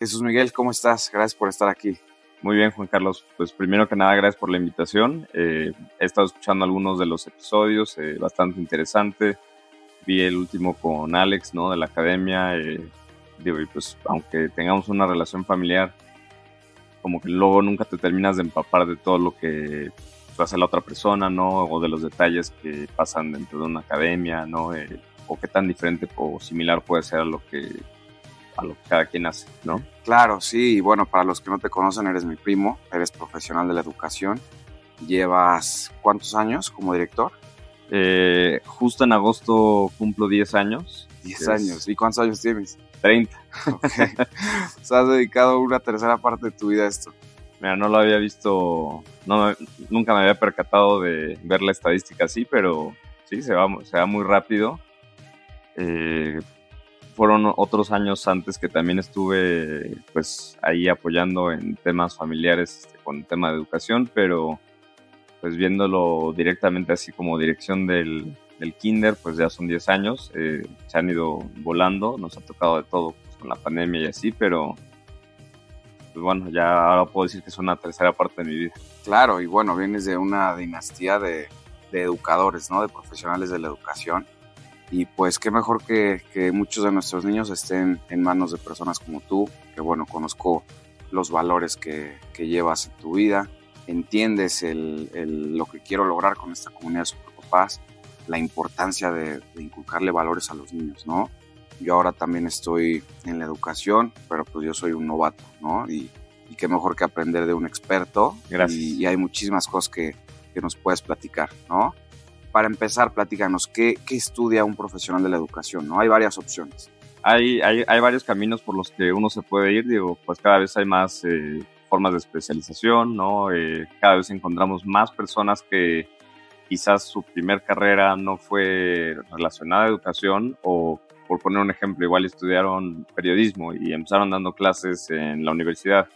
Jesús Miguel, ¿cómo estás? Gracias por estar aquí. Muy bien, Juan Carlos. Pues primero que nada, gracias por la invitación. Eh, he estado escuchando algunos de los episodios, eh, bastante interesante. Vi el último con Alex, ¿no? De la academia. Eh, digo, y pues aunque tengamos una relación familiar, como que luego nunca te terminas de empapar de todo lo que hace la otra persona, ¿no? O de los detalles que pasan dentro de una academia, ¿no? o qué tan diferente o similar puede ser a lo que a lo que cada quien hace, ¿no? Claro, sí, y bueno, para los que no te conocen, eres mi primo, eres profesional de la educación, llevas cuántos años como director? Eh, justo en agosto cumplo 10 años. 10 años, ¿y cuántos años tienes? 30. Okay. o sea, has dedicado una tercera parte de tu vida a esto. Mira, no lo había visto, no, nunca me había percatado de ver la estadística así, pero sí, se va, se va muy rápido. Eh, fueron otros años antes que también estuve pues ahí apoyando en temas familiares este, con el tema de educación, pero pues viéndolo directamente así como dirección del, kinder, pues ya son 10 años, eh, se han ido volando, nos ha tocado de todo pues, con la pandemia y así, pero pues bueno, ya ahora puedo decir que es una tercera parte de mi vida. Claro, y bueno, vienes de una dinastía de, de educadores, ¿no? De profesionales de la educación y pues qué mejor que, que, muchos de nuestros niños estén en manos de personas como tú, que bueno, conozco los valores que, que llevas en tu vida, entiendes el, el, lo que quiero lograr con esta comunidad de superpapás, la importancia de, de, inculcarle valores a los niños, ¿no? Yo ahora también estoy en la educación, pero pues yo soy un novato, ¿no? Y, y qué mejor que aprender de un experto. Gracias. Y, y hay muchísimas cosas que, que nos puedes platicar, ¿no? Para empezar, platícanos, ¿qué, ¿qué, estudia un profesional de la educación? ¿no? Hay varias opciones. Hay, hay, hay, varios caminos por los que uno se puede ir, digo, pues cada vez hay más eh, formas de especialización, ¿no? Eh, cada vez encontramos más personas que quizás su primer carrera no fue relacionada a educación o, por poner un ejemplo, igual estudiaron periodismo y empezaron dando clases en la universidad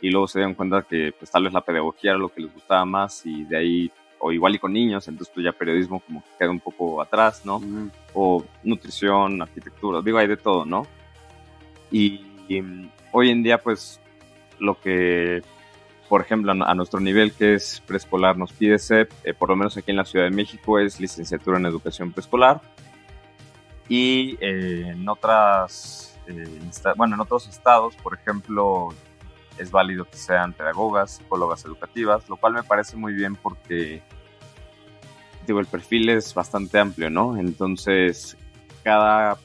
y luego se dieron cuenta que pues tal vez la pedagogía era lo que les gustaba más y de ahí o igual y con niños, entonces pues ya periodismo como que queda un poco atrás, ¿no? Mm. O nutrición, arquitectura, digo, hay de todo, ¿no? Y, y hoy en día pues lo que, por ejemplo, a, nuestro nivel que es preescolar nos pide SEP, eh, por lo menos aquí en la Ciudad de México es licenciatura en educación preescolar y eh, en otras, eh, bueno, en otros estados, por ejemplo, es válido que sean pedagogas, psicólogas educativas, lo cual me parece muy bien porque digo, el perfil es bastante amplio, ¿no? Entonces, cada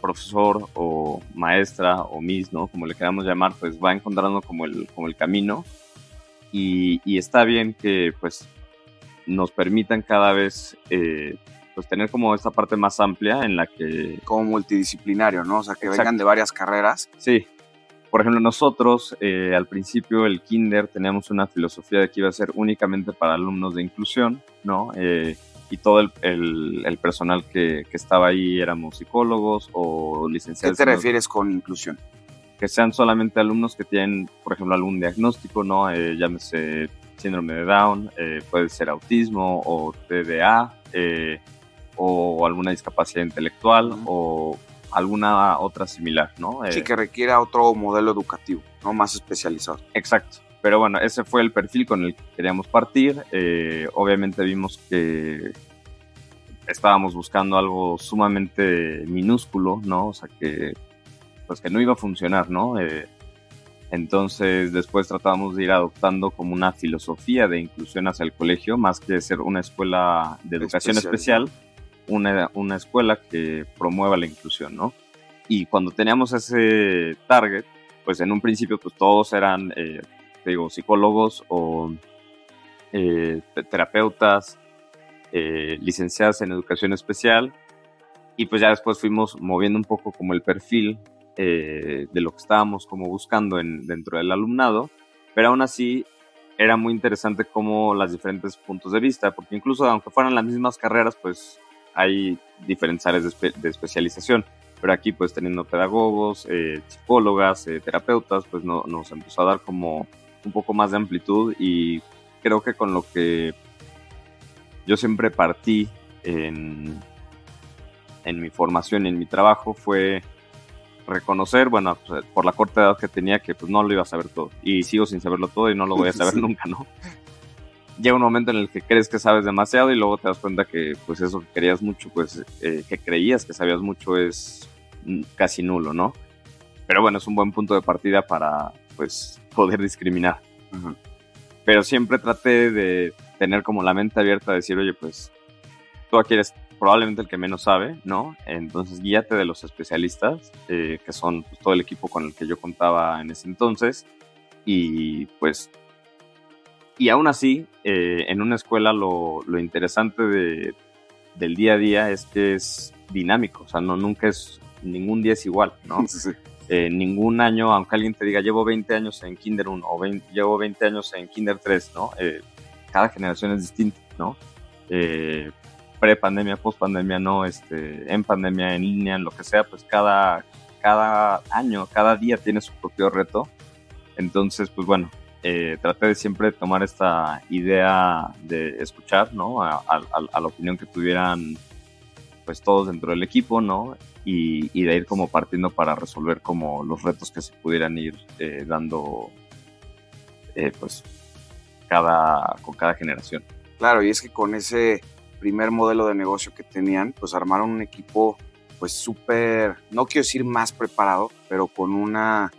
profesor o maestra o miss, ¿no? Como le queramos llamar, pues va encontrando como el, como el camino y, y está bien que pues nos permitan cada vez eh, pues tener como esta parte más amplia en la que... Como multidisciplinario, ¿no? O sea, que Exacto. vengan de varias carreras. Sí, por ejemplo, nosotros eh, al principio el kinder teníamos una filosofía de que iba a ser únicamente para alumnos de inclusión, ¿no? Eh, y todo el, el, el personal que, que, estaba ahí éramos psicólogos o licenciados. ¿Qué te refieres con inclusión? Que sean solamente alumnos que tienen, por ejemplo, algún diagnóstico, ¿no? Eh, llámese síndrome de Down, eh, puede ser autismo o TDA, eh, o alguna discapacidad intelectual, uh -huh. o alguna otra similar, ¿no? Sí, eh, que requiera otro modelo educativo, ¿no? Más especializado. Exacto. Pero bueno, ese fue el perfil con el que queríamos partir. Eh, obviamente vimos que estábamos buscando algo sumamente minúsculo, ¿no? O sea, que pues que no iba a funcionar, ¿no? Eh, entonces después tratamos de ir adoptando como una filosofía de inclusión hacia el colegio, más que ser una escuela de educación especial, especial una, una escuela que promueva la inclusión, ¿no? Y cuando teníamos ese target, pues en un principio pues todos eran, eh, digo, psicólogos o eh, terapeutas, eh, licenciadas en educación especial, y pues ya después fuimos moviendo un poco como el perfil eh, de lo que estábamos como buscando en, dentro del alumnado, pero aún así era muy interesante como las diferentes puntos de vista, porque incluso aunque fueran las mismas carreras, pues hay diferentes áreas de, espe de, especialización, pero aquí pues teniendo pedagogos, eh, psicólogas, eh, terapeutas, pues no, nos empezó a dar como un poco más de amplitud y creo que con lo que yo siempre partí en, en mi formación, en mi trabajo, fue reconocer, bueno, pues, por la corta edad que tenía, que pues no lo iba a saber todo. Y sigo sin saberlo todo y no lo voy a saber nunca, ¿no? Llega un momento en el que crees que sabes demasiado y luego te das cuenta que pues eso que querías mucho, pues eh, que creías que sabías mucho es casi nulo, ¿no? Pero bueno, es un buen punto de partida para pues poder discriminar. Pero siempre traté de tener como la mente abierta a decir, oye, pues tú aquí eres probablemente el que menos sabe, ¿no? Entonces guíate de los especialistas, eh, que son pues, todo el equipo con el que yo contaba en ese entonces. Y pues, y aún así, eh, en una escuela lo, lo interesante de, del día a día es que es dinámico, o sea, no, nunca es, ningún día es igual, ¿no? Eh, ningún año, aunque alguien te diga, llevo 20 años en Kinder 1 o llevo 20 años en Kinder 3, ¿no? cada generación es distinta, ¿no? pre-pandemia, post-pandemia, no, este, en pandemia, en línea, en lo que sea, pues cada, cada año, cada día tiene su propio reto. Entonces, pues bueno, eh, traté de siempre tomar esta idea de escuchar, ¿no? A, la opinión que tuvieran, pues todos dentro del equipo, ¿no? Y, de ir como partiendo para resolver como los retos que se pudieran ir eh, dando, eh, pues, cada, con cada generación. Claro, y es que con ese primer modelo de negocio que tenían, pues armaron un equipo pues súper, no quiero decir más preparado, pero con una,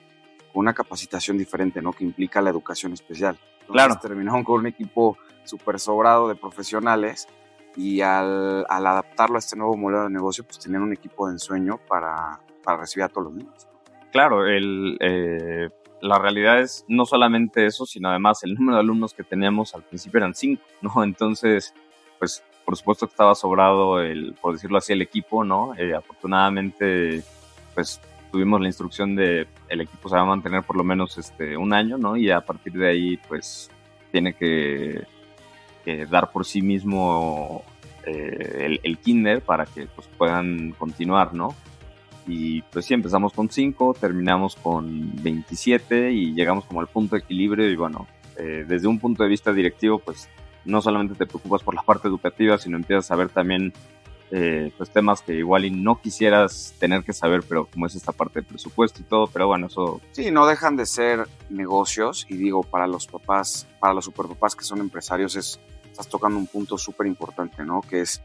una capacitación diferente, ¿no? Que implica la educación especial. claro. Terminaron con un equipo súper sobrado de profesionales y al, al, adaptarlo a este nuevo modelo de negocio, pues tenían un equipo de ensueño para, para recibir a todos los niños. Claro, el, eh, la realidad es no solamente eso, sino además el número de alumnos que teníamos al principio eran cinco, ¿no? Entonces, pues por supuesto que estaba sobrado el, por decirlo así, el equipo, ¿no? Eh, afortunadamente, pues tuvimos la instrucción de el equipo se va a mantener por lo menos este un año, ¿no? Y a partir de ahí, pues tiene que, dar por sí mismo eh, el, kinder para que pues, puedan continuar, ¿no? Y pues sí, empezamos con 5, terminamos con 27 y llegamos como al punto de equilibrio y bueno, eh, desde un punto de vista directivo, pues no solamente te preocupas por la parte educativa, sino empiezas a ver también eh, pues temas que igual y no quisieras tener que saber, pero como es esta parte de presupuesto y todo, pero bueno, eso... Sí, no dejan de ser negocios y digo, para los papás, para los superpapás que son empresarios, es, estás tocando un punto súper importante, ¿no? Que es,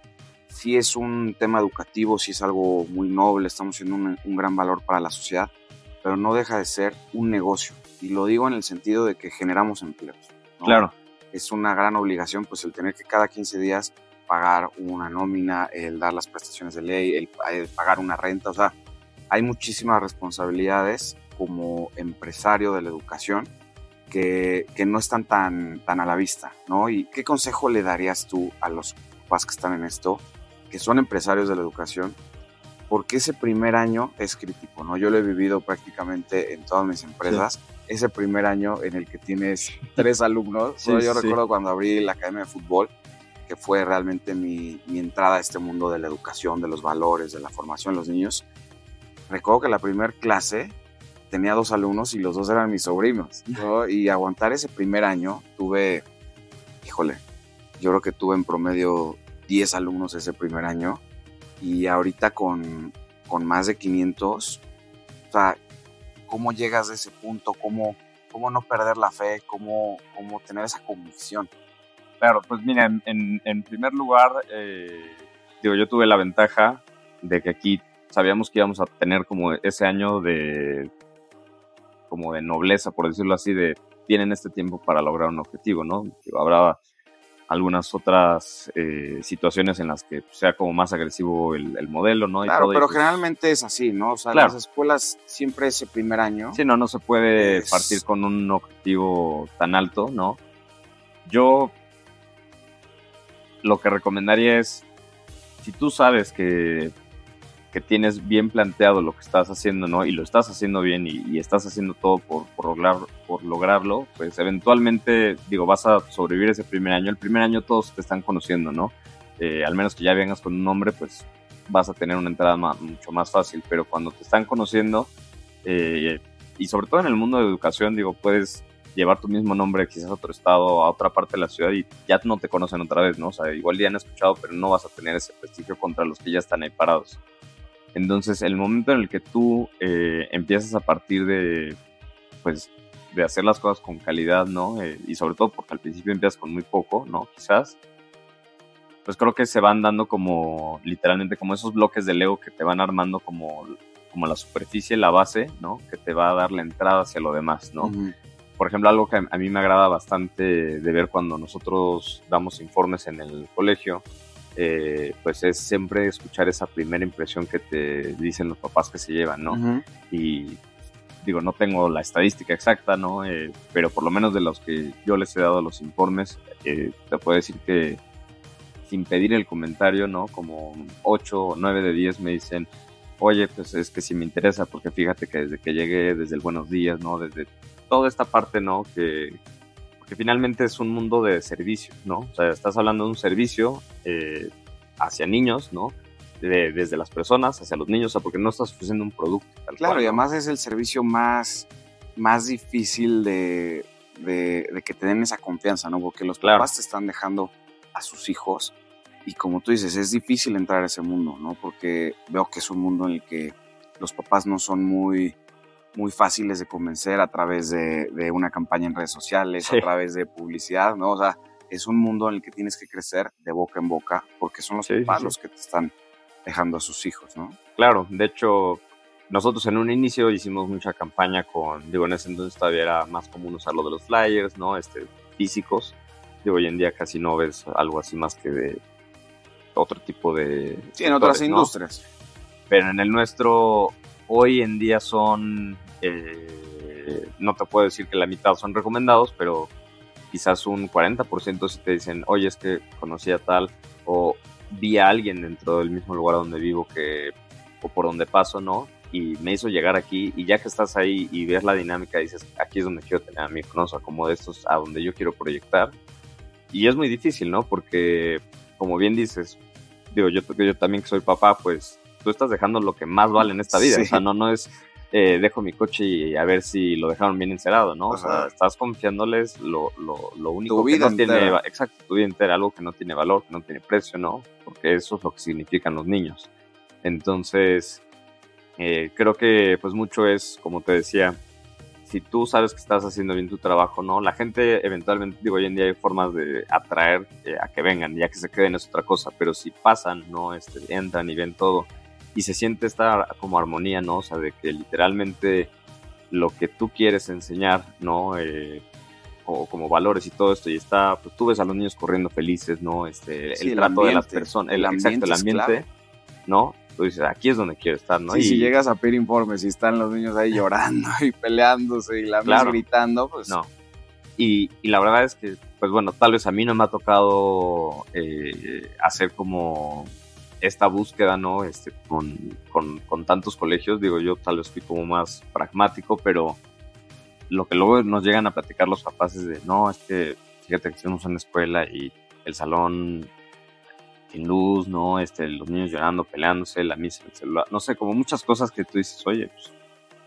si es un tema educativo, si es algo muy noble, estamos siendo un, un gran valor para la sociedad, pero no deja de ser un negocio. Y lo digo en el sentido de que generamos empleos. Claro es una gran obligación pues el tener que cada 15 días pagar una nómina, el dar las prestaciones de ley, el, pagar una renta, o sea, hay muchísimas responsabilidades como empresario de la educación que, que, no están tan, tan a la vista, ¿no? ¿Y qué consejo le darías tú a los papás que están en esto, que son empresarios de la educación? Porque ese primer año es crítico, ¿no? Yo lo he vivido prácticamente en todas mis empresas ese primer año en el que tienes tres alumnos. yo recuerdo cuando abrí la Academia de Fútbol, que fue realmente mi, entrada a este mundo de la educación, de los valores, de la formación de los niños. Recuerdo que la primera clase tenía dos alumnos y los dos eran mis sobrinos. Y aguantar ese primer año, tuve, híjole, yo creo que tuve en promedio 10 alumnos ese primer año. Y ahorita con, con más de 500, o sea, cómo llegas a ese punto, cómo, cómo no perder la fe, cómo, cómo tener esa convicción. Claro, pues mira, en, en, primer lugar, eh, digo, yo tuve la ventaja de que aquí sabíamos que íbamos a tener como ese año de como de nobleza, por decirlo así, de tienen este tiempo para lograr un objetivo, ¿no? Habrá algunas otras eh, situaciones en las que sea como más agresivo el, modelo, ¿no? claro, pero pues generalmente es así, ¿no? O sea, las escuelas siempre ese primer año. Sí, no, no se puede partir con un objetivo tan alto, ¿no? Yo lo que recomendaría es, si tú sabes que que tienes bien planteado lo que estás haciendo, ¿no? Y lo estás haciendo bien y, estás haciendo todo por, por, lograr, por lograrlo, pues eventualmente, digo, vas a sobrevivir ese primer año. El primer año todos te están conociendo, ¿no? Eh, al menos que ya vengas con un nombre, pues vas a tener una entrada mucho más fácil, pero cuando te están conociendo, eh, y sobre todo en el mundo de educación, digo, puedes llevar tu mismo nombre quizás a otro estado, a otra parte de la ciudad y ya no te conocen otra vez, ¿no? O sea, igual ya han escuchado, pero no vas a tener ese prestigio contra los que ya están ahí parados. Entonces, el momento en el que tú eh, empiezas a partir de, pues, de hacer las cosas con calidad, ¿no? Eh, y sobre todo porque al principio empiezas con muy poco, ¿no? Quizás. Pues creo que se van dando como, literalmente, como esos bloques de Lego que te van armando como, como la superficie, la base, ¿no? Que te va a dar la entrada hacia lo demás, ¿no? Por ejemplo, algo que a mí me agrada bastante de ver cuando nosotros damos informes en el colegio, eh, pues es siempre escuchar esa primera impresión que te dicen los papás que se llevan, ¿no? Y digo, no tengo la estadística exacta, ¿no? Eh, pero por lo menos de los que yo les he dado los informes, eh, te puedo decir que sin pedir el comentario, ¿no? Como 8 o 9 de 10 me dicen, oye, pues es que sí me interesa, porque fíjate que desde que llegué, desde el buenos días, ¿no? Desde toda esta parte, ¿no? Que, que finalmente es un mundo de servicio, ¿no? O sea, estás hablando de un servicio eh, hacia niños, ¿no? desde las personas hacia los niños, o sea, porque no estás ofreciendo un producto. claro, y además es el servicio más, más difícil de, de, que te den esa confianza, ¿no? Porque los papás te están dejando a sus hijos y como tú dices, es difícil entrar a ese mundo, ¿no? Porque veo que es un mundo en el que los papás no son muy muy fáciles de convencer a través de, una campaña en redes sociales, a través de publicidad, ¿no? O sea, es un mundo en el que tienes que crecer de boca en boca porque son los papás los que te están dejando a sus hijos, ¿no? Claro, de hecho, nosotros en un inicio hicimos mucha campaña con, digo, en ese entonces todavía era más común usar lo de los flyers, ¿no? Este, físicos. Digo, hoy en día casi no ves algo así más que de otro tipo de... Sí, en otras industrias. Pero en el nuestro, hoy en día son eh, no te puedo decir que la mitad son recomendados, pero quizás un 40% si te dicen, oye, es que conocí a tal, o vi a alguien dentro del mismo lugar donde vivo que, o por donde paso, ¿no? Y me hizo llegar aquí, y ya que estás ahí y ves la dinámica, dices, aquí es donde quiero tener a mi hijo, ¿no? como de estos, a donde yo quiero proyectar. Y es muy difícil, ¿no? Porque, como bien dices, digo, yo, yo también que soy papá, pues tú estás dejando lo que más vale en esta vida, o sea, no, no es eh, dejo mi coche y a ver si lo dejaron bien encerado, ¿no? O sea, estás confiándoles lo, lo, lo único que no tiene, exacto, tu vida entera, algo que no tiene valor, que no tiene precio, ¿no? Porque eso es lo que significan los niños. Entonces, eh, creo que pues mucho es, como te decía, si tú sabes que estás haciendo bien tu trabajo, ¿no? La gente eventualmente, digo, hoy en día hay formas de atraer eh, a que vengan, ya que se queden es otra cosa, pero si pasan, ¿no? Este, entran y ven todo y se siente esta como armonía, ¿no? O sea, de que literalmente lo que tú quieres enseñar, ¿no? Eh, o como valores y todo esto, y está, pues tú ves a los niños corriendo felices, ¿no? Este, el, trato de las personas, el, exacto, el ambiente, ¿no? Tú dices, aquí es donde quiero estar, ¿no? y si llegas a pedir informes y están los niños ahí llorando y peleándose y la claro, gritando, pues... No. Y, y, la verdad es que, pues bueno, tal vez a mí no me ha tocado eh, hacer como esta búsqueda, ¿no? Este, con, con, tantos colegios, digo yo tal vez fui como más pragmático, pero lo que luego nos llegan a platicar los papás es de, no, es que fíjate que estamos en la escuela y el salón sin luz, ¿no? Este, los niños llorando, peleándose, la misa el celular, no sé, como muchas cosas que tú dices, oye, pues,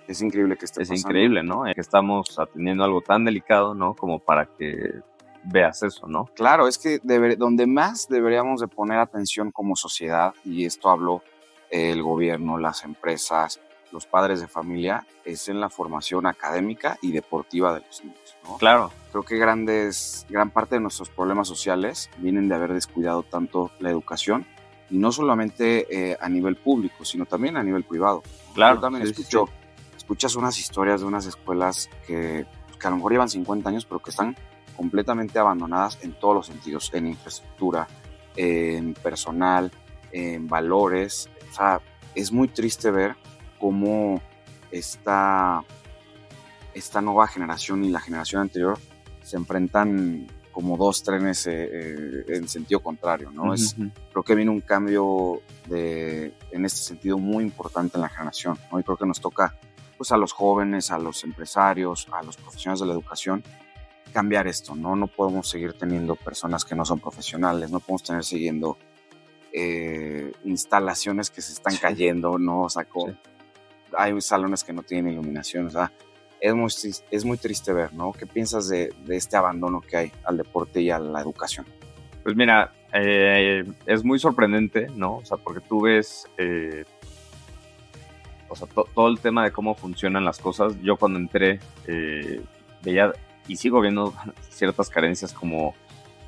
es increíble que esté Es increíble, ¿no? Que estamos atendiendo algo tan delicado, ¿no? Como para que veas eso, ¿no? Claro, es que donde más deberíamos de poner atención como sociedad, y esto habló el gobierno, las empresas, los padres de familia, es en la formación académica y deportiva de los niños. ¿no? Claro. Creo que grandes, gran parte de nuestros problemas sociales vienen de haber descuidado tanto la educación, y no solamente eh, a nivel público, sino también a nivel privado. Claro. Yo también escucho, escuchas unas historias de unas escuelas que, que a lo mejor llevan 50 años, pero que están completamente abandonadas en todos los sentidos, en infraestructura, en personal, en valores. O sea, es muy triste ver cómo esta, esta nueva generación y la generación anterior se enfrentan como dos trenes eh, eh, en sentido contrario, ¿no? es, creo que viene un cambio de, en este sentido muy importante en la generación, ¿no? Y creo que nos toca pues a los jóvenes, a los empresarios, a los profesionales de la educación, cambiar esto, ¿no? No podemos seguir teniendo personas que no son profesionales, no podemos tener siguiendo eh, instalaciones que se están cayendo, ¿no? O sea, hay salones que no tienen iluminación, o sea, es muy, es muy triste ver, ¿no? ¿Qué piensas de, este abandono que hay al deporte y a la educación? Pues mira, eh, es muy sorprendente, ¿no? O sea, porque tú ves, eh, o sea, todo el tema de cómo funcionan las cosas, yo cuando entré veía sigo viendo ciertas carencias como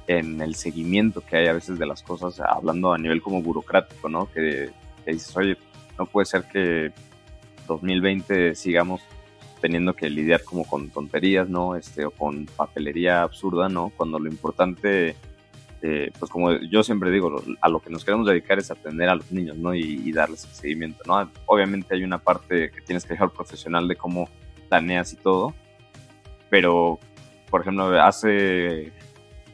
en el seguimiento que hay a veces de las cosas, hablando a nivel como burocrático, ¿no? Que, que dices, oye, no puede ser que 2020 sigamos teniendo que lidiar como con tonterías, ¿no? Este, o con papelería absurda, ¿no? Cuando lo importante, eh, pues como yo siempre digo, a lo que nos queremos dedicar es atender a los niños, ¿no? Y, darles el seguimiento, ¿no? Obviamente hay una parte que tienes que dejar profesional de cómo planeas y todo, pero, por ejemplo, hace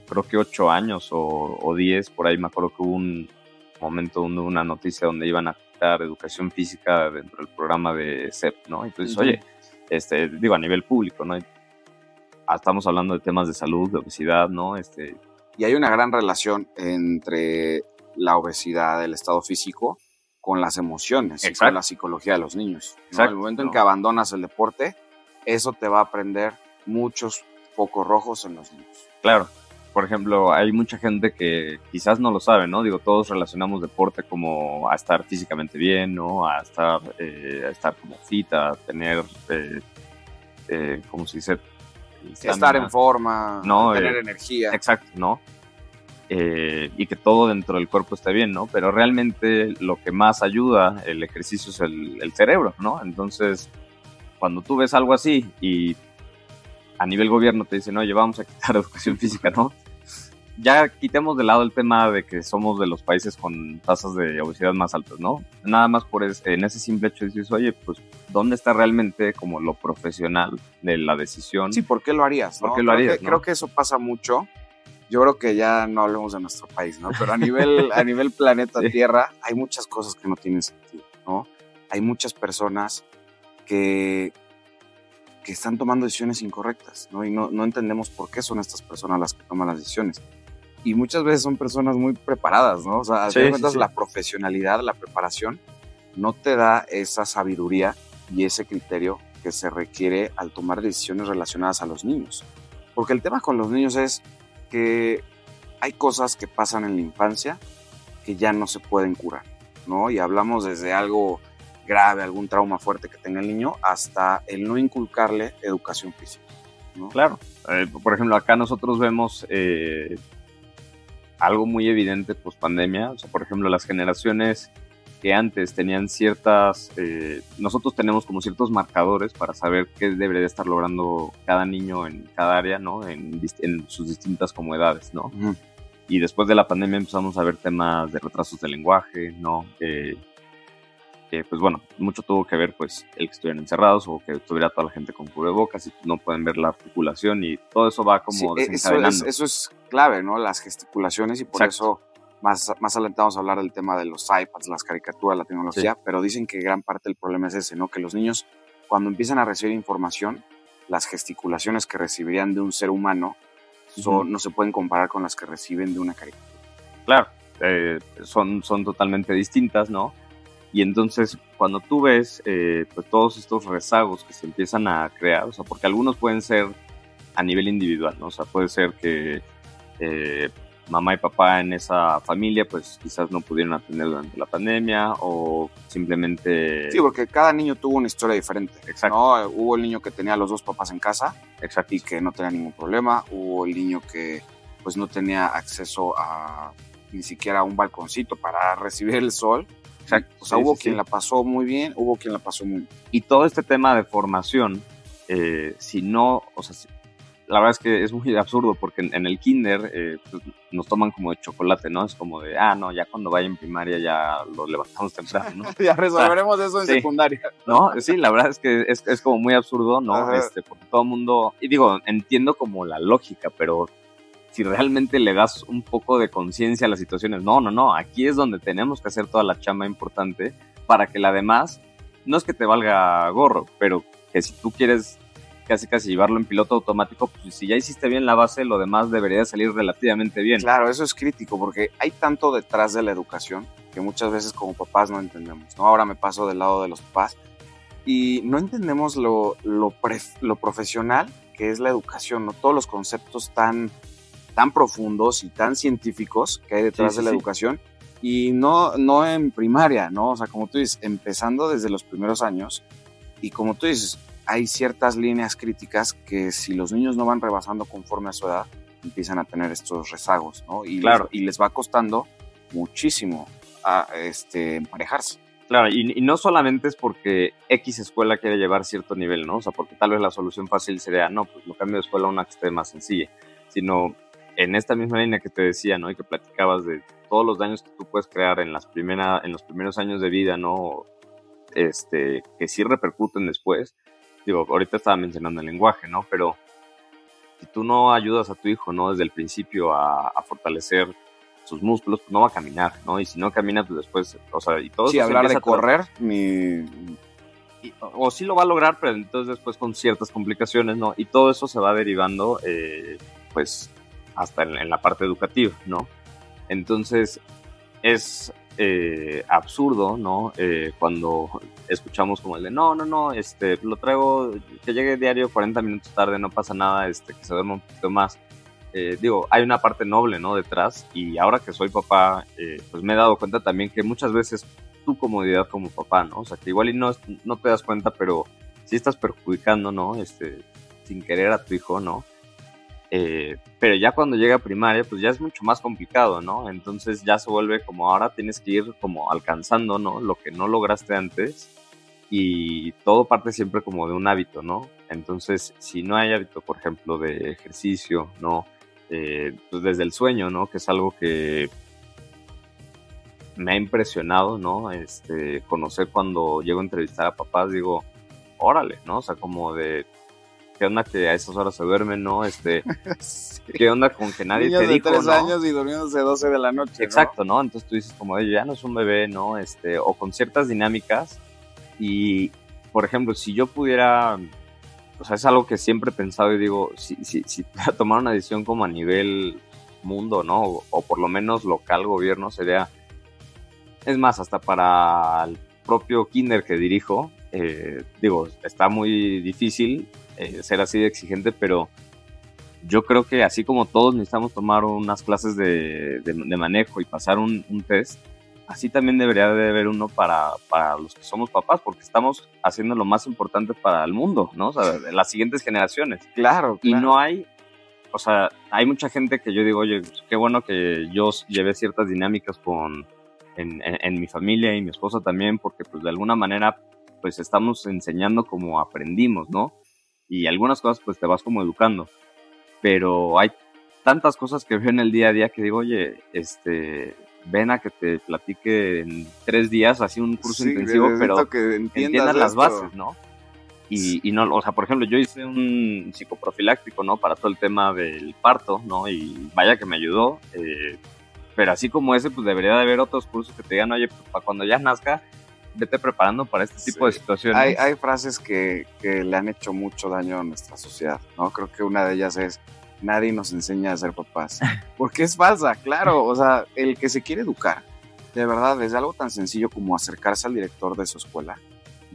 creo que ocho años o, diez, por ahí me acuerdo que hubo un momento donde una noticia donde iban a quitar educación física dentro del programa de CEP, ¿no? Entonces, oye, este, digo, a nivel público, ¿no? Ah, estamos hablando de temas de salud, de obesidad, ¿no? Este... Y hay una gran relación entre la obesidad, el estado físico, con las emociones y con la psicología de los niños. En el momento en que abandonas el deporte, eso te va a aprender muchos focos rojos en los niños. Claro, por ejemplo, hay mucha gente que quizás no lo sabe, ¿no? Digo, todos relacionamos deporte como a estar físicamente bien, ¿no? A estar, eh, a estar como fit, a tener, eh, eh, ¿cómo se dice? Estar en forma, ¿no? tener energía. Exacto, ¿no? y que todo dentro del cuerpo esté bien, ¿no? Pero realmente lo que más ayuda el ejercicio es el, el cerebro, ¿no? Entonces, cuando tú ves algo así y a nivel gobierno te dicen, oye, vamos a quitar educación física, ¿no? Ya quitemos de lado el tema de que somos de los países con tasas de obesidad más altas, ¿no? Nada más por en ese simple hecho dices, oye, pues, ¿dónde está realmente como lo profesional de la decisión? Sí, ¿por qué lo harías? ¿Por qué lo harías? Creo que eso pasa mucho. Yo creo que ya no hablemos de nuestro país, ¿no? Pero a nivel, a nivel planeta Tierra hay muchas cosas que no tienen sentido, ¿no? Hay muchas personas que que están tomando decisiones incorrectas, ¿no? Y no, no entendemos por qué son estas personas las que toman las decisiones. Y muchas veces son personas muy preparadas, ¿no? O sea, sí, la profesionalidad, la preparación, no te da esa sabiduría y ese criterio que se requiere al tomar decisiones relacionadas a los niños. Porque el tema con los niños es que hay cosas que pasan en la infancia que ya no se pueden curar, ¿no? Y hablamos desde algo grave, algún trauma fuerte que tenga el niño, hasta el no inculcarle educación física. Claro. Eh, por ejemplo, acá nosotros vemos eh, algo muy evidente post pandemia. O sea, por ejemplo, las generaciones que antes tenían ciertas, eh, nosotros tenemos como ciertos marcadores para saber qué debería estar logrando cada niño en cada área, ¿no? En, sus distintas como edades, ¿no? Y después de la pandemia empezamos a ver temas de retrasos de lenguaje, ¿no? Que pues bueno, mucho tuvo que ver pues el que estuvieran encerrados o que estuviera toda la gente con cubrebocas y no pueden ver la articulación y todo eso va como e, desencadenando. Eso es, clave, ¿no? Las gesticulaciones y por eso más, más alentamos a hablar del tema de los iPads, las caricaturas, la tecnología, pero dicen que gran parte del problema es ese, ¿no? Que los niños cuando empiezan a recibir información, las gesticulaciones que recibirían de un ser humano no se pueden comparar con las que reciben de una caricatura. Claro, eh, son, son totalmente distintas, ¿no? Y entonces, cuando tú ves eh, pues, todos estos rezagos que se empiezan a crear, o sea, porque algunos pueden ser a nivel individual, ¿no? O sea, puede ser que eh, mamá y papá en esa familia, pues quizás no pudieron atender durante la pandemia o simplemente... Sí, porque cada niño tuvo una historia diferente. Exacto. ¿no? Hubo el niño que tenía a los dos papás en casa Exacto. y que no tenía ningún problema. Hubo el niño que pues no tenía acceso a ni siquiera a un balconcito para recibir el sol O sea, hubo quien la pasó muy bien, hubo quien la pasó muy Y todo este tema de formación, eh, si no, o sea, la verdad es que es muy absurdo porque en, el kinder eh, pues, nos toman como de chocolate, ¿no? Es como de, ah, no, ya cuando vaya en primaria ya lo levantamos temprano, ¿no? ya resolveremos eso en secundaria. No, sí, la verdad es que es, es como muy absurdo, ¿no? Este, porque todo el mundo, y digo, entiendo como la lógica, pero si realmente le das un poco de conciencia a las situaciones. No, no, no, aquí es donde tenemos que hacer toda la chamba importante para que la demás, no es que te valga gorro, pero que si tú quieres casi casi llevarlo en piloto automático, pues si ya hiciste bien la base, lo demás debería salir relativamente bien. Claro, eso es crítico porque hay tanto detrás de la educación que muchas veces como papás no entendemos, ¿no? Ahora me paso del lado de los papás y no entendemos lo, lo, lo profesional que es la educación, ¿no? Todos los conceptos tan tan profundos y tan científicos que hay detrás de la educación Y no, no en primaria, ¿no? O sea, como tú dices, empezando desde los primeros años. Y como tú dices, hay ciertas líneas críticas que si los niños no van rebasando conforme a su edad, empiezan a tener estos rezagos, ¿no? Y, claro. les, y les va costando muchísimo a, este, emparejarse. Claro, y, y, no solamente es porque X escuela quiere llevar cierto nivel, ¿no? O sea, porque tal vez la solución fácil sería, no, pues lo cambio de escuela a una que esté más sencilla, sino en esta misma línea que te decía, ¿no? Y que platicabas de todos los daños que tú puedes crear en, las primera, en los primeros años de vida, ¿no? Este, que sí repercuten después. Digo, ahorita estaba mencionando el lenguaje, ¿no? Pero si tú no ayudas a tu hijo, ¿no? Desde el principio a, a fortalecer sus músculos, pues no va a caminar, ¿no? Y si no camina, pues después, o sea, y todo Sí, hablar de correr, ni... y- o sí lo va a lograr, pero entonces después con ciertas complicaciones, ¿no? Y todo eso se va derivando, eh, pues, hasta en, la parte educativa, ¿no? Entonces, es eh, absurdo, ¿no? Eh, cuando escuchamos como el de, no, no, no, este, lo traigo, que llegue diario 40 minutos tarde, no pasa nada, este, que se duerma un poquito más. Eh, digo, hay una parte noble, ¿no? Detrás, y ahora que soy papá, pues me he dado cuenta también que muchas veces tu comodidad como papá, ¿no? O sea, que igual y no, no te das cuenta, pero sí estás perjudicando, ¿no? Este, sin querer a tu hijo, ¿no? Eh, pero ya cuando llega a primaria, pues ya es mucho más complicado, ¿no? Entonces ya se vuelve como ahora tienes que ir como alcanzando, ¿no? Lo que no lograste antes y todo parte siempre como de un hábito, ¿no? Entonces, si no hay hábito, por ejemplo, de ejercicio, ¿no? Eh, pues desde el sueño, ¿no? Que es algo que me ha impresionado, ¿no? Este, conocer cuando llego a entrevistar a papás, digo, órale, ¿no? O sea, como de, ¿qué onda que a esas horas se duermen, ¿no? Este, Sí. ¿qué onda con que nadie Niños te de dijo, tres ¿no? años y durmiéndose 12 de la noche, ¿no? Exacto, ¿no? Entonces tú dices como, ya no es un bebé, ¿no? Este, o con ciertas dinámicas y, por ejemplo, si yo pudiera, o sea, es algo que siempre he pensado y digo, si, si, si tomar una decisión como a nivel mundo, ¿no? O, o por lo menos local, gobierno, sería, es más, hasta para el propio kinder que dirijo, eh, digo, está muy difícil eh, ser así de exigente, pero yo creo que así como todos necesitamos tomar unas clases de, de- de manejo y pasar un, un test, así también debería de haber uno para, para los que somos papás, porque estamos haciendo lo más importante para el mundo, ¿no? O sea, las siguientes generaciones. Claro, Y claro. no hay, o sea, hay mucha gente que yo digo, oye, qué bueno que yo llevé ciertas dinámicas con, en, en- en mi familia y mi esposa también, porque pues de alguna manera pues estamos enseñando como aprendimos, ¿no? Y algunas cosas pues te vas como educando, pero hay tantas cosas que veo en el día a día que digo, oye, este, ven a que te platique en tres días así un curso Sí, intensivo, pero que entiendas entiendas las esto. bases, ¿no? Y, y no, o sea, por ejemplo, yo hice un psicoprofiláctico, ¿no? Para todo el tema del parto, ¿no? Y vaya que me ayudó. eh, pero así como ese, pues debería de haber otros cursos que te digan, oye, pues para cuando ya nazca, vete preparando para este tipo de Sí. situaciones. Hay, hay frases que, que le han hecho mucho daño a nuestra sociedad, ¿no? Creo que una de ellas es, nadie nos enseña a ser papás. Porque es falsa, claro. O sea, el que se quiere educar, de verdad, es algo tan sencillo como acercarse al director de su escuela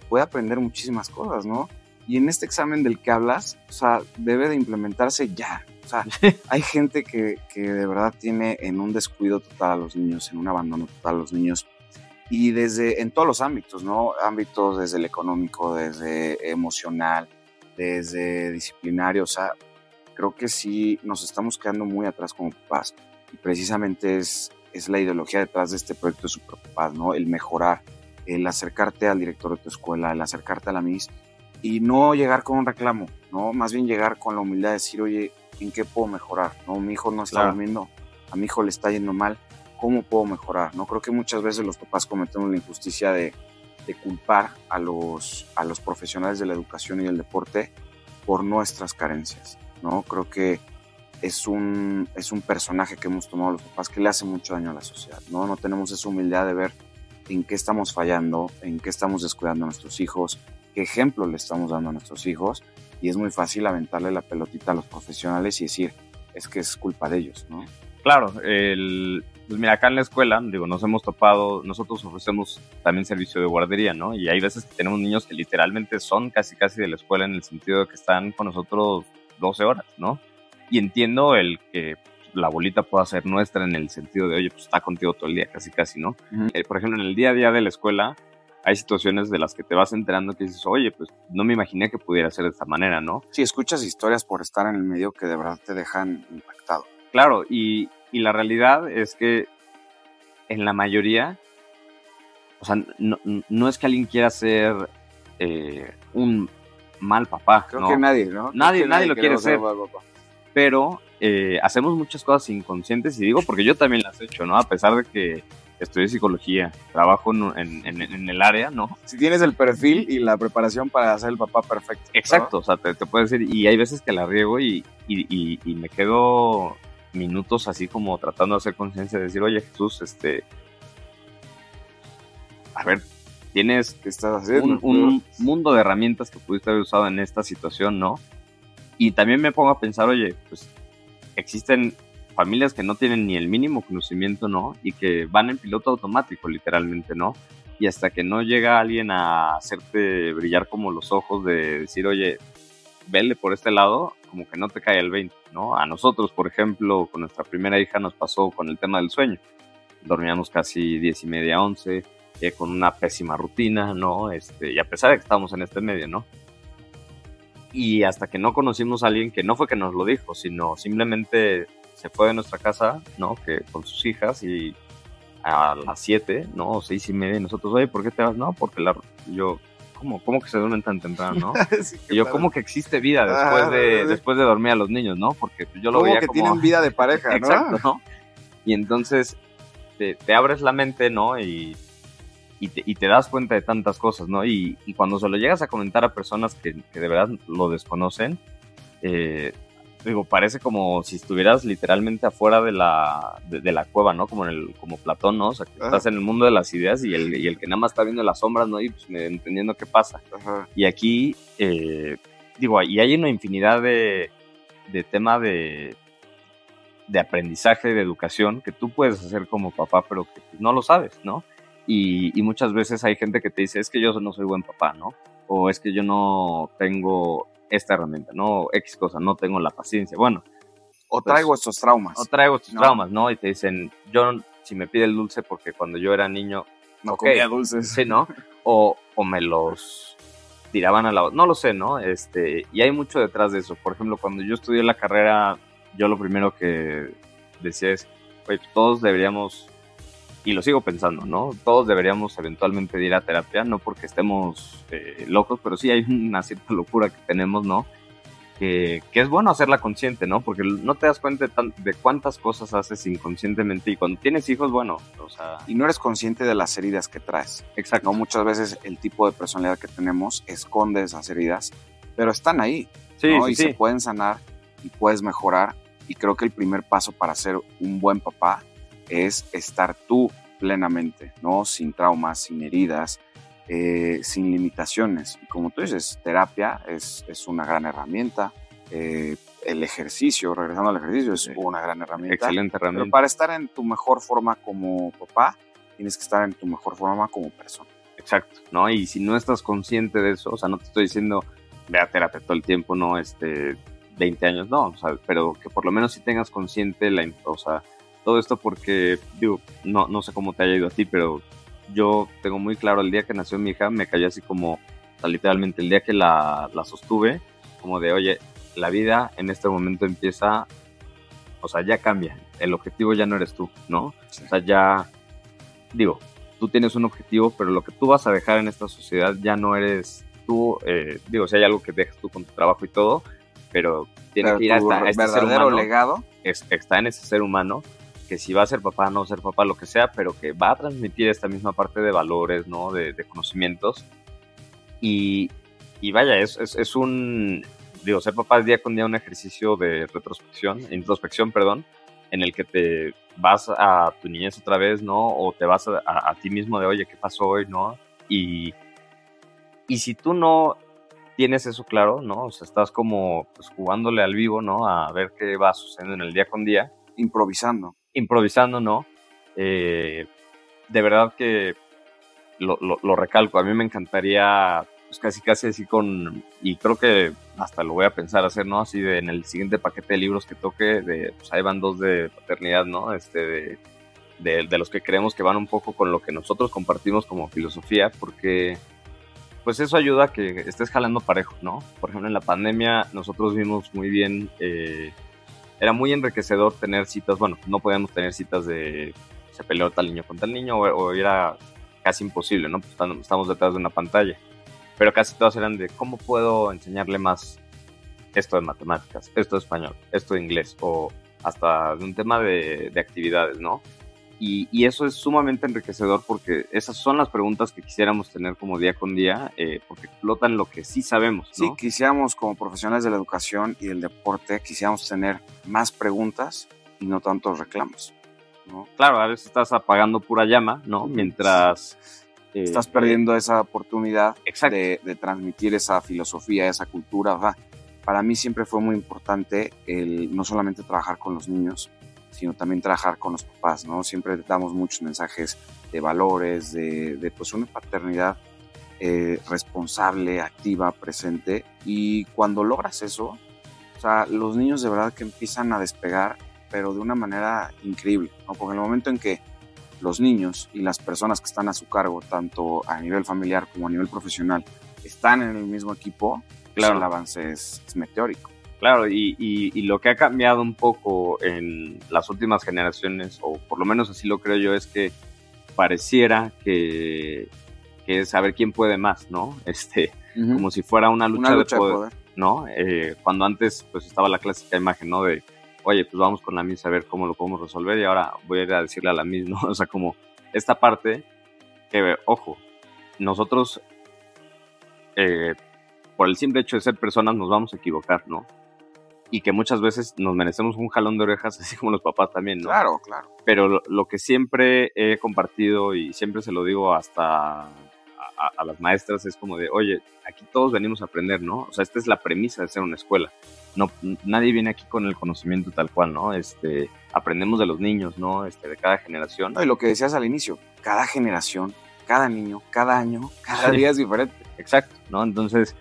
puede aprender muchísimas cosas, ¿no? Y en este examen del que hablas, o sea, debe de implementarse ya. O sea, hay gente que, que de verdad tiene en un descuido total a los niños, en un abandono total a los niños. Y desde, en todos los ámbitos, ¿no? Ámbitos desde el económico, desde emocional, desde disciplinario. O sea, creo que sí nos estamos quedando muy atrás como papás. Y precisamente es, es la ideología detrás de este proyecto de Super Papás, ¿no? El mejorar, el acercarte al director de tu escuela, el acercarte a la MIS y no llegar con un reclamo, ¿no? Más bien llegar con la humildad de decir, oye, ¿en qué puedo mejorar? ¿No? Mi hijo no está Claro. durmiendo, a mi hijo le está yendo mal, ¿cómo puedo mejorar? ¿No? Creo que muchas veces los papás cometemos la injusticia de, de culpar a los, a los profesionales de la educación y del deporte por nuestras carencias, ¿no? Creo que es un, es un personaje que hemos tomado los papás que le hace mucho daño a la sociedad, ¿no? No tenemos esa humildad de ver en qué estamos fallando, en qué estamos descuidando a nuestros hijos, qué ejemplo le estamos dando a nuestros hijos y es muy fácil aventarle la pelotita a los profesionales y decir, es que es culpa de ellos, ¿no? Claro, el, pues mira, acá en la escuela, digo, nos hemos topado, nosotros ofrecemos también servicio de guardería, ¿no? Y hay veces que tenemos niños que literalmente son casi casi de la escuela en el sentido de que están con nosotros 12 horas, ¿no? Y entiendo el que la bolita pueda ser nuestra en el sentido de, oye, pues está contigo todo el día, casi, casi, ¿no? Eh, por ejemplo, en el día a día de la escuela, hay situaciones de las que te vas enterando que dices, oye, pues no me imaginé que pudiera ser de esta manera, ¿no? Sí, escuchas historias por estar en el medio que de verdad te dejan impactado. Claro, y, y la realidad es que en la mayoría, o sea, no, no es que alguien quiera ser eh, un mal papá. Creo que nadie, ¿no? Nadie, nadie, lo quiere ser. Pero eh, hacemos muchas cosas inconscientes y digo porque yo también las he hecho, ¿no? A pesar de que estudié psicología, trabajo en, en, el área, ¿no? Si tienes el perfil y la preparación para ser el papá perfecto. Exacto, o sea, te, te puedo decir, y hay veces que la riego y, y, y, me quedo minutos así como tratando de hacer conciencia, de decir, oye Jesús, este, a ver, tienes estás un, un, mundo de herramientas que pudiste haber usado en esta situación, ¿no? Y también me pongo a pensar, oye, pues existen familias que no tienen ni el mínimo conocimiento, ¿no? Y que van en piloto automático, literalmente, ¿no? Y hasta que no llega alguien a hacerte brillar como los ojos de decir, oye, vele por este lado, como que no te cae el 20, ¿no? A nosotros, por ejemplo, con nuestra primera hija nos pasó con el tema del sueño. Dormíamos casi 10 y media, 11, eh, con una pésima rutina, ¿no? Este, y a pesar de que estamos en este medio, ¿no? Y hasta que no conocimos a alguien que no fue que nos lo dijo, sino simplemente se fue de nuestra casa, ¿no? Que con sus hijas y a las 7, ¿no? O seis y media, y nosotros, oye, ¿por qué te vas? No, porque la, yo, ¿cómo, cómo que se duermen tan temprano, no? y yo, ¿cómo que existe vida después de, después de dormir a los niños, no? Porque yo lo veía que tienen vida de pareja, ¿no? Exacto, ¿no? Y entonces te, te, abres la mente, ¿no? Y, y, te, y, te, das cuenta de tantas cosas, ¿no? Y, y, cuando se lo llegas a comentar a personas que, que de verdad lo desconocen, eh, digo, parece como si estuvieras literalmente afuera de la, de, la cueva, ¿no? Como en el, como Platón, ¿no? O sea, que estás en el mundo de las ideas y el, y el que nada más está viendo las sombras, ¿no? Y pues entendiendo qué pasa. Y aquí, eh, digo, y hay una infinidad de, de tema de, de aprendizaje, de educación, que tú puedes hacer como papá, pero que no lo sabes, ¿no? Y, y muchas veces hay gente que te dice, es que yo no soy buen papá, ¿no? O es que yo no tengo esta herramienta, ¿no? X cosa, no tengo la paciencia. Bueno. O pues, traigo estos traumas. O traigo estos traumas, ¿no? Y te dicen, yo, si me pide el dulce porque cuando yo era niño... No comía dulces. Sí, ¿no? O, o me los tiraban a la... No lo sé, ¿no? Este, y hay mucho detrás de eso. Por ejemplo, cuando yo estudié la carrera, yo lo primero que decía es, pues todos deberíamos y lo sigo pensando, ¿no? Todos deberíamos eventualmente ir a terapia, no porque estemos eh, locos, pero sí hay una cierta locura que tenemos, ¿no? Que, que, es bueno hacerla consciente, ¿no? Porque no te das cuenta de, de, cuántas cosas haces inconscientemente y cuando tienes hijos, bueno, o sea... Y no eres consciente de las heridas que traes. Exacto. ¿no? Muchas veces el tipo de personalidad que tenemos esconde esas heridas, pero están ahí, sí, ¿no? Sí, y sí. se pueden sanar y puedes mejorar. Y creo que el primer paso para ser un buen papá es estar tú plenamente, ¿no? Sin traumas, sin heridas, eh, sin limitaciones. Y como tú dices, terapia es, es una gran herramienta. Eh, el ejercicio, regresando al ejercicio, es una gran herramienta. Excelente herramienta. Pero para estar en tu mejor forma como papá, tienes que estar en tu mejor forma como persona. Exacto, ¿no? Y si no estás consciente de eso, o sea, no te estoy diciendo ve a terapia todo el tiempo, no, este, 20 años, no, o sea, pero que por lo menos si tengas consciente la, o sea, todo esto porque, digo, no, no sé cómo te haya ido a ti, pero yo tengo muy claro el día que nació mi hija, me cayó así como, o sea, literalmente, el día que la, la sostuve, como de, oye, la vida en este momento empieza, o sea, ya cambia, el objetivo ya no eres tú, ¿no? Sí. O sea, ya, digo, tú tienes un objetivo, pero lo que tú vas a dejar en esta sociedad ya no eres tú, eh, digo, si hay algo que dejas tú con tu trabajo y todo, pero tiene pero que ir hasta tu este verdadero ser humano, legado es, está en ese ser humano que si va a ser papá, no ser papá, lo que sea, pero que va a transmitir esta misma parte de valores, ¿no? De, de conocimientos. Y, y vaya, es, es, es, un, digo, ser papá es día con día un ejercicio de retrospección, introspección, perdón, en el que te vas a tu niñez otra vez, ¿no? O te vas a, a, a ti mismo de, oye, ¿qué pasó hoy, no? Y, y si tú no tienes eso claro, ¿no? O sea, estás como pues, jugándole al vivo, ¿no? A ver qué va sucediendo en el día con día. Improvisando improvisando, ¿no? Eh, de verdad que lo, lo, lo, recalco, a mí me encantaría pues casi casi así con, y creo que hasta lo voy a pensar hacer, ¿no? Así de en el siguiente paquete de libros que toque, de, pues ahí van dos de paternidad, ¿no? Este, de, de, los que creemos que van un poco con lo que nosotros compartimos como filosofía, porque pues eso ayuda a que estés jalando parejo, ¿no? Por ejemplo, en la pandemia nosotros vimos muy bien, eh, era muy enriquecedor tener citas, bueno, no podíamos tener citas de se peleó tal niño con tal niño o, era casi imposible, ¿no? Pues estamos detrás de una pantalla pero casi todas eran de cómo puedo enseñarle más esto de matemáticas, esto de español, esto de inglés, o hasta de un tema de, actividades, ¿no? Y, eso es sumamente enriquecedor porque esas son las preguntas que quisiéramos tener como día con día, eh, porque explotan lo que sí sabemos. ¿no? Sí, quisiéramos como profesionales de la educación y del deporte, quisiéramos tener más preguntas y no tantos reclamos. ¿no? Claro, a veces estás apagando pura llama, ¿no? Mientras Estás perdiendo esa oportunidad de, de, transmitir esa filosofía, esa cultura. para mí siempre fue muy importante el no solamente trabajar con los niños, sino también trabajar con los papás, ¿no? Siempre damos muchos mensajes de valores, de, de pues una paternidad eh, responsable, activa, presente. Y cuando logras eso, o sea, los niños de verdad que empiezan a despegar, pero de una manera increíble, ¿no? Porque en el momento en que los niños y las personas que están a su cargo, tanto a nivel familiar como a nivel profesional, están en el mismo equipo, claro. el avance es, meteórico. Claro, y, y, lo que ha cambiado un poco en las últimas generaciones, o por lo menos así lo creo yo, es que pareciera que, que es saber quién puede más, ¿no? Este, como si fuera una lucha, de, poder, ¿no? Eh, cuando antes pues estaba la clásica imagen, ¿no? De oye, pues vamos con la misma a ver cómo lo podemos resolver y ahora voy a ir a decirle a la misma, ¿no? O sea, como esta parte que, ojo, nosotros, eh, por el simple hecho de ser personas, nos vamos a equivocar, ¿no? Y que muchas veces nos merecemos un jalón de orejas, así como los papás también, ¿no? Claro, claro. Pero lo que siempre he compartido y siempre se lo digo hasta a, las maestras es como de, oye, aquí todos venimos a aprender, ¿no? O sea, esta es la premisa de ser una escuela. No, nadie viene aquí con el conocimiento tal cual, ¿no? Este, aprendemos de los niños, ¿no? Este, de cada generación. y lo que decías al inicio, cada generación, cada niño, cada año, cada día es diferente. Exacto, ¿no? Entonces,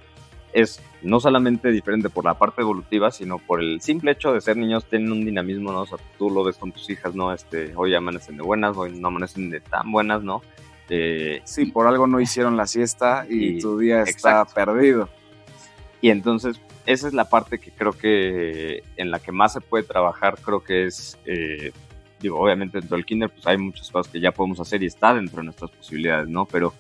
es no solamente diferente por la parte evolutiva, sino por el simple hecho de ser niños, tienen un dinamismo, ¿no? O sea, tú lo ves con tus hijas, ¿no? Este, hoy amanecen de buenas, hoy no amanecen de tan buenas, ¿no? Eh, sí, por algo no hicieron la siesta y, tu día está perdido. Y entonces, esa es la parte que creo que en la que más se puede trabajar, creo que es, eh, digo, obviamente dentro del kinder, pues hay muchas cosas que ya podemos hacer y está dentro de nuestras posibilidades, ¿no? Pero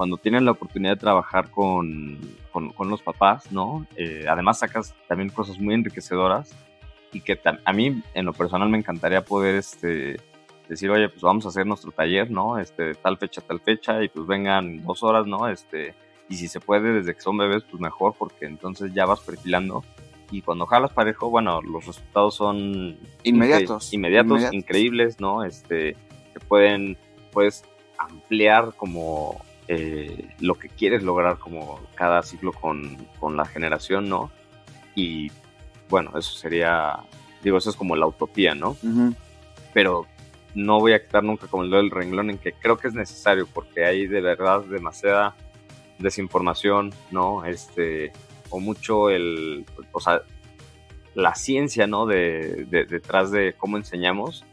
cuando tienes la oportunidad de trabajar con, con, los papás, ¿no? Eh, además sacas también cosas muy enriquecedoras y que a mí en lo personal me encantaría poder, este, decir, oye, pues vamos a hacer nuestro taller, ¿no? Este, tal fecha, tal fecha, y pues vengan dos horas, ¿no? Este, y si se puede desde que son bebés, pues mejor, porque entonces ya vas perfilando. Y cuando jalas parejo, bueno, los resultados son inmediatos, inmediatos, increíbles, ¿no? Este, que pueden, puedes ampliar como eh, lo que quieres lograr como cada ciclo con, con la generación, ¿no? Y bueno, eso sería, digo, eso es como la utopía, ¿no? Pero no voy a quitar nunca como el del renglón en que creo que es necesario porque hay de verdad demasiada desinformación, ¿no? Este, o mucho el, o sea, la ciencia, ¿no? De, detrás de cómo enseñamos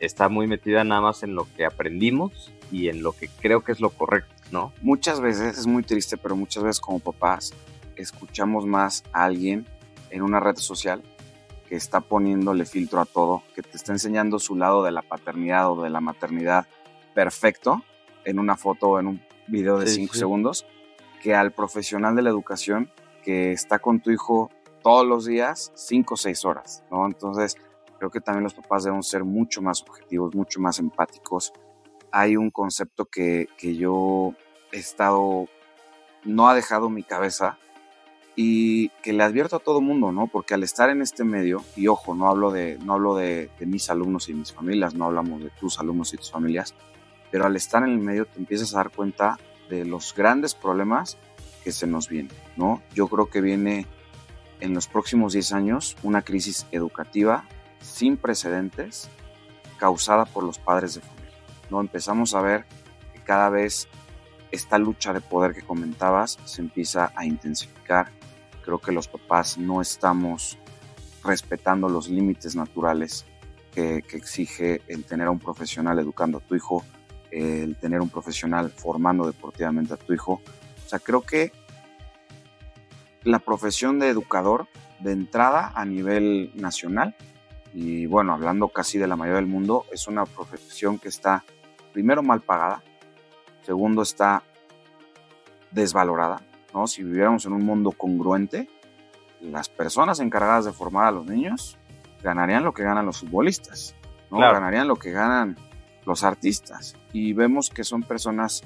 está muy metida nada más en lo que aprendimos y en lo que creo que es lo correcto, ¿no? Muchas veces, es muy triste, pero muchas veces como papás escuchamos más a alguien en una red social que está poniéndole filtro a todo, que te está enseñando su lado de la paternidad o de la maternidad perfecto en una foto o en un video de 5 segundos, que al profesional de la educación que está con tu hijo todos los días, 5 o 6 horas, ¿no? Entonces, creo que también los papás deben ser mucho más objetivos, mucho más empáticos. Hay un concepto que, que yo he estado, no ha dejado mi cabeza, y que le advierto a todo mundo, ¿no? Porque al estar en este medio, y ojo, no hablo de, no hablo de, mis alumnos y mis familias, no hablamos de tus alumnos y tus familias, pero al estar en el medio te empiezas a dar cuenta de los grandes problemas que se nos vienen, ¿no? Yo creo que viene en los próximos 10 años una crisis educativa sin precedentes causada por los padres de familia, ¿no? Empezamos a ver que cada vez esta lucha de poder que comentabas se empieza a intensificar. Creo que los papás no estamos respetando los límites naturales que, exige el tener a un profesional educando a tu hijo, el tener un profesional formando deportivamente a tu hijo. O sea, creo que la profesión de educador de entrada a nivel nacional y bueno, hablando casi de la mayoría del mundo, es una profesión que está primero mal pagada, segundo está desvalorada, ¿no? Si viviéramos en un mundo congruente, las personas encargadas de formar a los niños ganarían lo que ganan los futbolistas, ¿no? Ganarían lo que ganan los artistas. Y vemos que son personas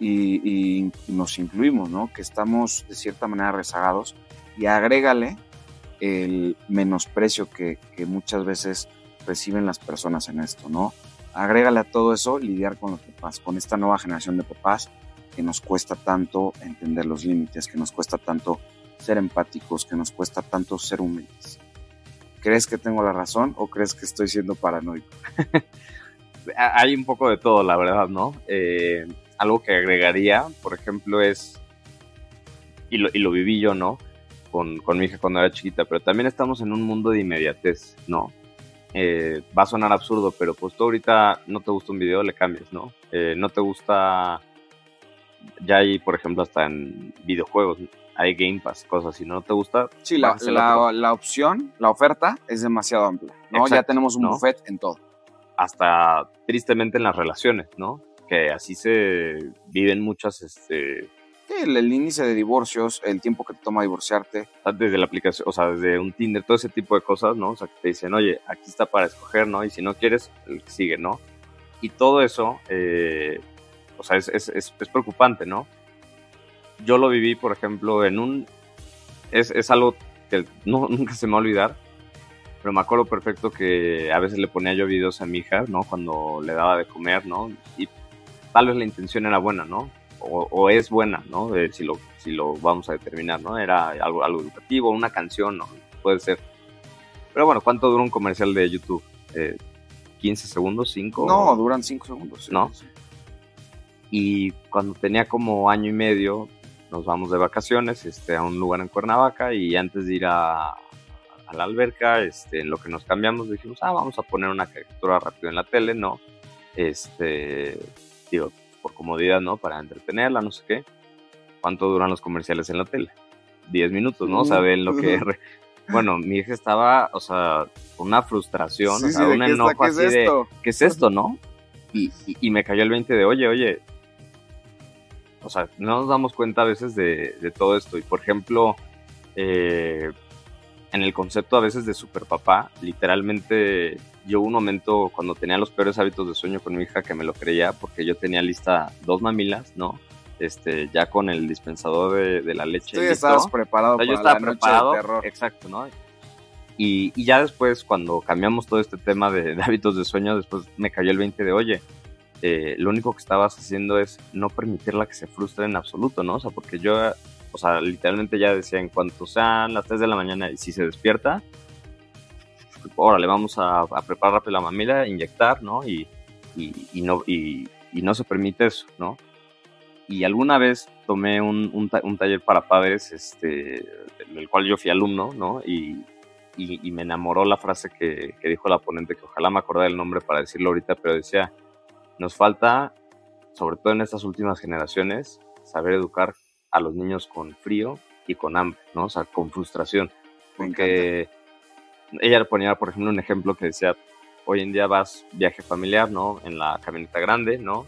y, nos incluimos, ¿no? Que estamos de cierta manera rezagados y agrégale el menosprecio que, muchas veces reciben las personas en esto, ¿no? Agrégale a todo eso lidiar con los papás, con esta nueva generación de papás que nos cuesta tanto entender los límites, que nos cuesta tanto ser empáticos, que nos cuesta tanto ser humildes. ¿Crees que tengo la razón o crees que estoy siendo paranoico? Hay un poco de todo, la verdad, ¿no? Eh, algo que agregaría, por ejemplo, es, y lo, y lo viví yo, ¿no? Con, con, mi hija cuando era chiquita, pero también estamos en un mundo de inmediatez, ¿no? Eh, va a sonar absurdo, pero pues tú ahorita no te gusta un video, le cambias, ¿no? Eh, no te gusta, ya hay, por ejemplo, hasta en videojuegos, hay Game Pass, cosas así, ¿no te gusta? Sí, la, la, opción, la oferta es demasiado amplia, ¿no? ya tenemos un buffet en todo. Hasta tristemente en las relaciones, ¿no? Que así se viven muchas, este, el, índice de divorcios, el tiempo que te toma divorciarte. Desde la aplicación, o sea, desde un Tinder, todo ese tipo de cosas, ¿no? O sea, que te dicen, oye, aquí está para escoger, ¿no? Y si no quieres, el sigue, ¿no? Y todo eso, eh, o sea, es, es, es, preocupante, ¿no? Yo lo viví, por ejemplo, en un... Es, es algo que no, nunca se me va a olvidar, pero me acuerdo perfecto que a veces le ponía yo videos a mi hija, ¿no? Cuando le daba de comer, ¿no? Y tal vez la intención era buena, ¿no? O, es buena, ¿no? si, lo, si lo vamos a determinar, ¿no? Era algo, algo educativo, una canción, ¿no? Puede ser. Pero bueno, ¿cuánto dura un comercial de YouTube? Eh, ¿15 segundos? ¿5? No, duran 5 segundos. ¿No? Y cuando tenía como año y medio, nos vamos de vacaciones este, a un lugar en Cuernavaca y antes de ir a, a la alberca, este, en lo que nos cambiamos, dijimos, ah, vamos a poner una caricatura rápido en la tele, ¿no? Este, digo, por comodidad, ¿no? Para entretenerla, no sé qué. ¿Cuánto duran los comerciales en la tele? Diez minutos, ¿no? O sea, ven lo que... Bueno, mi hija estaba, o sea, con una frustración, o sea, un enojo así de, ¿qué es esto, no? Y, y, me cayó el 20 de, oye, oye, o sea, no nos damos cuenta a veces de, de todo esto. Y por ejemplo, eh, en el concepto a veces de super papá, literalmente yo un momento cuando tenía los peores hábitos de sueño con mi hija que me lo creía porque yo tenía lista dos mamilas, ¿no? Este, ya con el dispensador de, la leche. Tú estabas preparado yo estaba preparado, exacto, ¿no? Y, y, ya después, cuando cambiamos todo este tema de, hábitos de sueño, después me cayó el 20 de, oye, eh, lo único que estabas haciendo es no permitirla que se frustre en absoluto, ¿no? O sea, porque yo, o sea, literalmente ya decía, en cuanto sean las 3 de la mañana y si se despierta, órale, vamos a, preparar rápido la mamila, inyectar, ¿no? Y, y, no, y, no se permite eso, ¿no? Y alguna vez tomé un, un, taller para padres, este, del cual yo fui alumno, ¿no? Y, y, me enamoró la frase que, que, dijo la ponente, que ojalá me acordara el nombre para decirlo ahorita, pero decía, nos falta, sobre todo en estas últimas generaciones, saber educar a los niños con frío y con hambre, ¿no? O sea, con frustración. Porque ella ponía, por ejemplo, un ejemplo que decía, hoy en día vas viaje familiar, ¿no? En la camioneta grande, ¿no?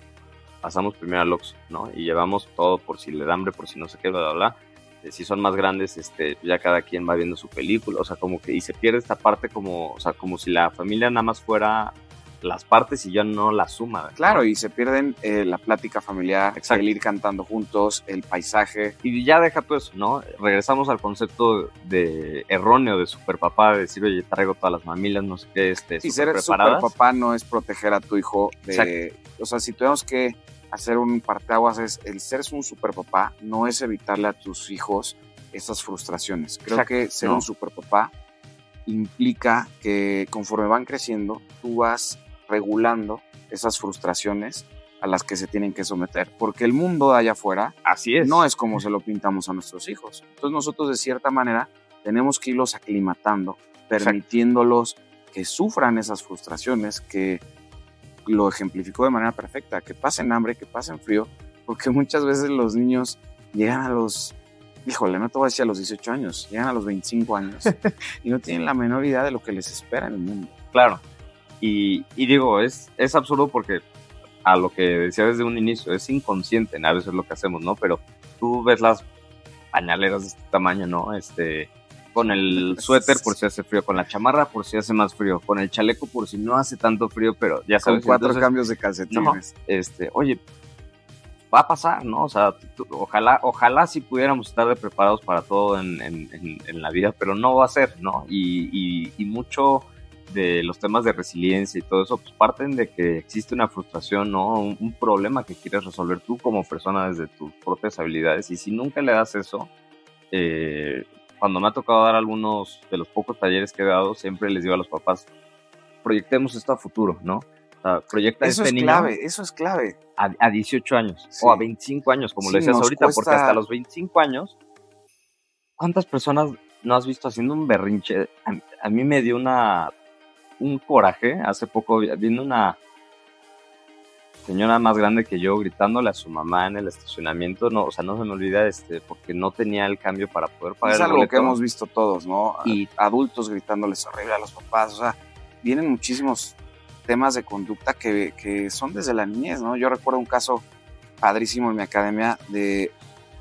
Pasamos primero al Oxxo, ¿no? Y llevamos todo por si le da hambre, por si no sé qué, bla, bla, bla. Eh, si son más grandes, este, ya cada quien va viendo su película, o sea, como que, y se pierde esta parte como, o sea, como si la familia nada más fuera las partes y ya no la suma. Claro, y se pierden eh, la plática familiar, el ir cantando juntos, el paisaje. Y ya deja todo eso, ¿no? Regresamos al concepto de erróneo de superpapá, de decir, oye, traigo todas las mamilas, no sé qué, este, Y ser superpapá no es proteger a tu hijo de... O sea, si tenemos que hacer un parteaguas es el ser un superpapá no es evitarle a tus hijos esas frustraciones. Creo que ser un superpapá implica que conforme van creciendo, tú vas regulando esas frustraciones a las que se tienen que someter, porque el mundo de allá afuera Así es. no es como se lo pintamos a nuestros hijos. Entonces nosotros de cierta manera tenemos que irlos aclimatando, permitiéndolos que sufran esas frustraciones, que lo ejemplificó de manera perfecta, que pasen hambre, que pasen frío, porque muchas veces los niños llegan a los, híjole, no te voy a decir a los 18 años, llegan a los 25 años y no tienen la menor idea de lo que les espera en el mundo. Claro. Y, y digo, es, es absurdo porque a lo que decía desde un inicio, es inconsciente a veces lo que hacemos, ¿no? Pero tú ves las pañaleras de este tamaño, ¿no? Este, con el suéter por si hace frío, con la chamarra por si hace más frío, con el chaleco por si no hace tanto frío, pero ya sabes. Con cuatro cambios de calcetines. este, oye, va a pasar, ¿no? O sea, ojalá, ojalá si pudiéramos estar preparados para todo en, en, en, la vida, pero no va a ser, ¿no? Y, y, y mucho de los temas de resiliencia y todo eso, pues parten de que existe una frustración, ¿no? Un, problema que quieres resolver tú como persona desde tus propias habilidades. Y si nunca le das eso, eh, cuando me ha tocado dar algunos de los pocos talleres que he dado, siempre les digo a los papás, proyectemos esto a futuro, ¿no? O sea, proyecta eso este es clave, eso es clave. A, a 18 años sí. o a 25 años, como sí, lo decías ahorita, cuesta... porque hasta los 25 años, ¿cuántas personas no has visto haciendo un berrinche? A, a mí me dio una un coraje. Hace poco viendo una señora más grande que yo gritándole a su mamá en el estacionamiento, no, o sea, no se me olvida este, porque no tenía el cambio para poder pagar es el algo boleto. que hemos visto todos, ¿no? Y adultos gritándoles horrible a los papás, o sea, vienen muchísimos temas de conducta que, que son desde la niñez, ¿no? Yo recuerdo un caso padrísimo en mi academia de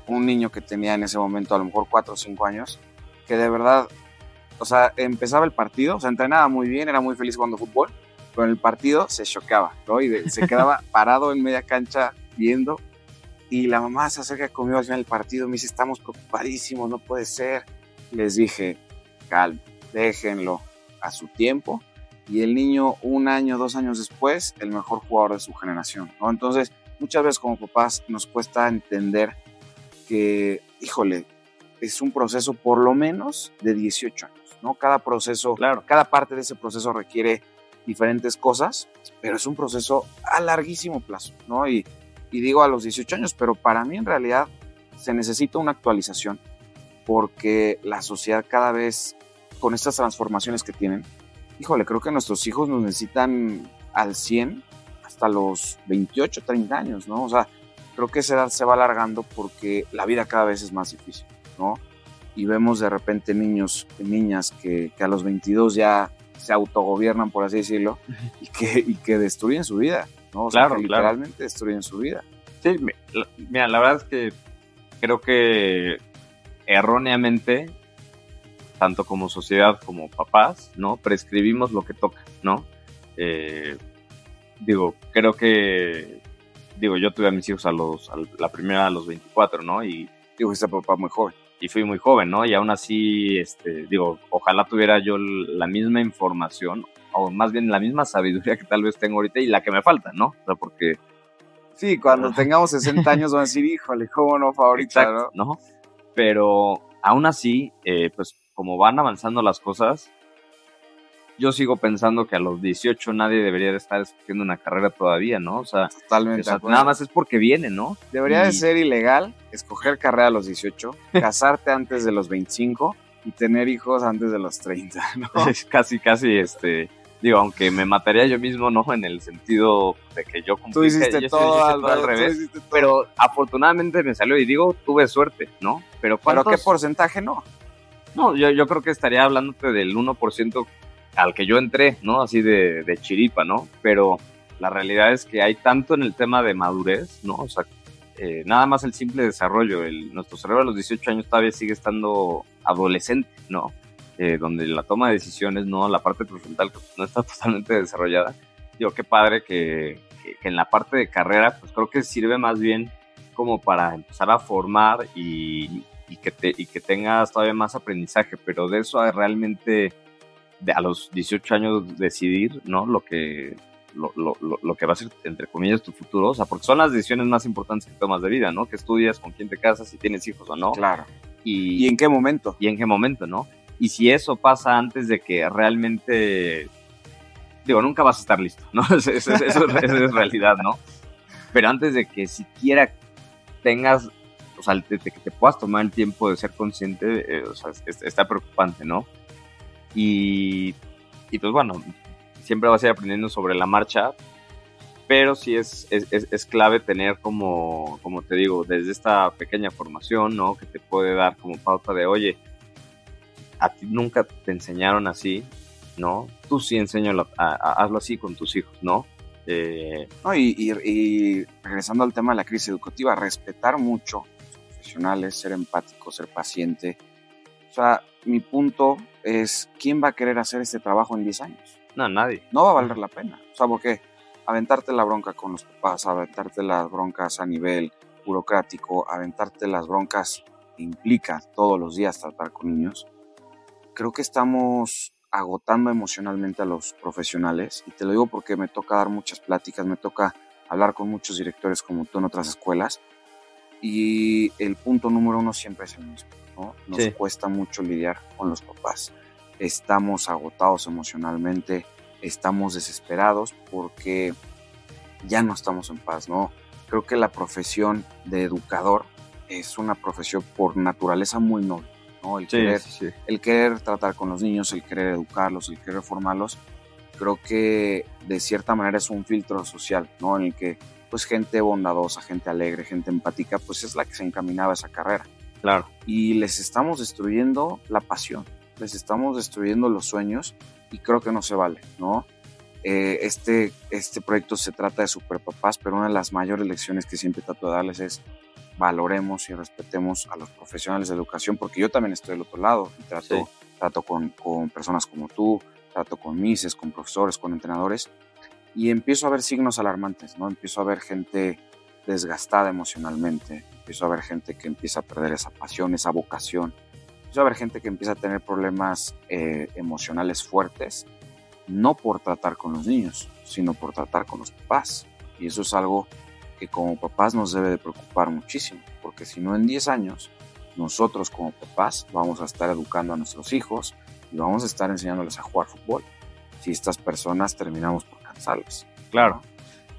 un niño que tenía en ese momento a lo mejor 4 o 5 años, que de verdad o sea, empezaba el partido, o sea, entrenaba muy bien, era muy feliz jugando fútbol, pero en el partido se choqueaba, ¿no? Y de, se quedaba parado en media cancha viendo. Y la mamá se acerca conmigo al final del partido, me dice, estamos preocupadísimos, no puede ser. Les dije, calma, déjenlo a su tiempo. Y el niño, un año, dos años después, el mejor jugador de su generación, ¿no? Entonces, muchas veces como papás nos cuesta entender que, híjole, es un proceso por lo menos de 18 años. ¿No? Cada proceso, claro. cada parte de ese proceso requiere diferentes cosas, pero es un proceso a larguísimo plazo, ¿no? Y, y digo a los 18 años, pero para mí en realidad se necesita una actualización porque la sociedad cada vez, con estas transformaciones que tienen, híjole, creo que nuestros hijos nos necesitan al 100 hasta los 28, 30 años, ¿no? O sea, creo que esa edad se va alargando porque la vida cada vez es más difícil, ¿no? Y vemos de repente niños y niñas que, que, a los 22 ya se autogobiernan, por así decirlo, y que, y que destruyen su vida, ¿no? O claro, sea, que claro. literalmente destruyen su vida. Sí, mira, la verdad es que creo que erróneamente, tanto como sociedad como papás, ¿no? Prescribimos lo que toca, ¿no? Eh, digo, creo que, digo, yo tuve a mis hijos a los, a la primera a los 24, ¿no? Y digo, este papá muy joven y fui muy joven, ¿no? Y aún así, este, digo, ojalá tuviera yo la misma información, o más bien la misma sabiduría que tal vez tengo ahorita y la que me falta, ¿no? O sea, porque... Sí, cuando tengamos 60 años van a decir, híjole, cómo no, favorita, Exacto, ¿no? ¿no? Pero aún así, eh, pues como van avanzando las cosas, yo sigo pensando que a los 18 nadie debería de estar escogiendo una carrera todavía, ¿no? O sea, Totalmente o sea nada más es porque viene, ¿no? Debería y... de ser ilegal escoger carrera a los 18, casarte antes de los 25 y tener hijos antes de los 30, ¿no? casi, casi, este, digo, aunque me mataría yo mismo, ¿no? En el sentido de que yo cumplí. Tú hiciste, yo todo, hice todo al revés, todo. pero afortunadamente me salió y digo, tuve suerte, ¿no? Pero, ¿Pero qué porcentaje no? No, yo, yo creo que estaría hablándote del 1% al que yo entré, ¿no? Así de, de, chiripa, ¿no? Pero la realidad es que hay tanto en el tema de madurez, ¿no? O sea, eh, nada más el simple desarrollo, el, nuestro cerebro a los 18 años todavía sigue estando adolescente, ¿no? Eh, donde la toma de decisiones, ¿no? La parte prefrontal que no está totalmente desarrollada. Digo, qué padre que, que, en la parte de carrera, pues creo que sirve más bien como para empezar a formar y, y, que, te, y que tengas todavía más aprendizaje, pero de eso a realmente de a los 18 años decidir, ¿no? Lo que, lo, lo, lo, que va a ser, entre comillas, tu futuro. O sea, porque son las decisiones más importantes que tomas de vida, ¿no? Que estudias, con quién te casas, si tienes hijos o no. Claro. Y, ¿Y en qué momento? Y en qué momento, ¿no? Y si eso pasa antes de que realmente, digo, nunca vas a estar listo, ¿no? Eso, eso, eso, eso es realidad, ¿no? pero antes de que siquiera tengas, o sea, de, que te puedas tomar el tiempo de ser consciente, eh, o sea, está preocupante, ¿no? Y, y pues bueno, siempre vas a ir aprendiendo sobre la marcha, pero sí es, es, es, clave tener como, como te digo, desde esta pequeña formación, ¿no? Que te puede dar como pauta de, oye, a ti nunca te enseñaron así, ¿no? Tú sí enséñalo, hazlo así con tus hijos, ¿no? Eh, no y, y, regresando al tema de la crisis educativa, respetar mucho a los profesionales, ser empático, ser paciente. O sea, mi punto es, ¿quién va a querer hacer este trabajo en 10 años? No, nadie. No va a valer la pena. O sea, porque aventarte la bronca con los papás, aventarte las broncas a nivel burocrático, aventarte las broncas que implica todos los días tratar con niños, creo que estamos agotando emocionalmente a los profesionales. Y te lo digo porque me toca dar muchas pláticas, me toca hablar con muchos directores como tú en otras escuelas. Y el punto número uno siempre es el mismo. ¿No? Nos cuesta mucho lidiar con los papás. Estamos agotados emocionalmente, estamos desesperados porque ya no estamos en paz, ¿no? Creo que la profesión de educador es una profesión por naturaleza muy noble, ¿no? El, querer, el querer tratar con los niños, el querer educarlos, el querer formarlos, creo que de cierta manera es un filtro social, ¿no? En el que pues gente bondadosa, gente alegre, gente empática, pues es la que se encaminaba a esa carrera. Claro. Y les estamos destruyendo la pasión, les estamos destruyendo los sueños y creo que no se vale, ¿no? Eh, este, este proyecto se trata de superpapás, pero una de las mayores lecciones que siempre trato de darles es valoremos y respetemos a los profesionales de educación, porque yo también estoy del otro lado y trato, trato con, con, personas como tú, trato con mises, con profesores, con entrenadores, y empiezo a ver signos alarmantes, ¿no? Empiezo a ver gente desgastada emocionalmente, empiezo a ver gente que empieza a perder esa pasión, esa vocación, empiezo a ver gente que empieza a tener problemas eh, emocionales fuertes, no por tratar con los niños, sino por tratar con los papás. Y eso es algo que como papás nos debe de preocupar muchísimo, porque si no en 10 años, nosotros como papás vamos a estar educando a nuestros hijos y vamos a estar enseñándoles a jugar fútbol. Si estas personas terminamos por cansarlas. Claro.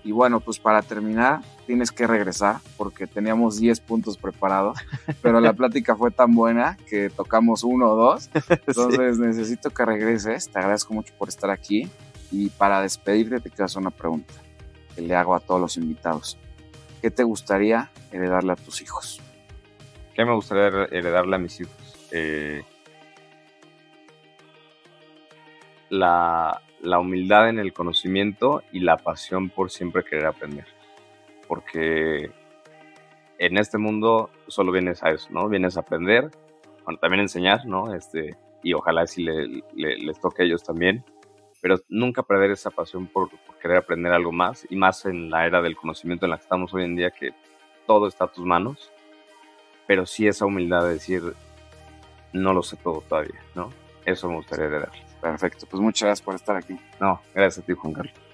Y bueno, pues para terminar, tienes que regresar porque teníamos 10 puntos preparados, pero la plática fue tan buena que tocamos uno o dos. Entonces necesito que regreses. Te agradezco mucho por estar aquí. Y para despedirte, te quiero hacer una pregunta que le hago a todos los invitados. ¿Qué te gustaría heredarle a tus hijos? ¿Qué me gustaría heredarle a mis hijos? Eh, la, la humildad en el conocimiento y la pasión por siempre querer aprender. Porque en este mundo solo vienes a eso, ¿no? Vienes a aprender, bueno, también enseñar, ¿no? Este, y ojalá si le, les toque a ellos también, pero nunca perder esa pasión por, querer aprender algo más, y más en la era del conocimiento en la que estamos hoy en día, que todo está a tus manos, pero sí esa humildad de decir, no lo sé todo todavía, ¿no? Eso me gustaría heredar. Perfecto, pues muchas gracias por estar aquí. No, gracias a ti, Juan Carlos.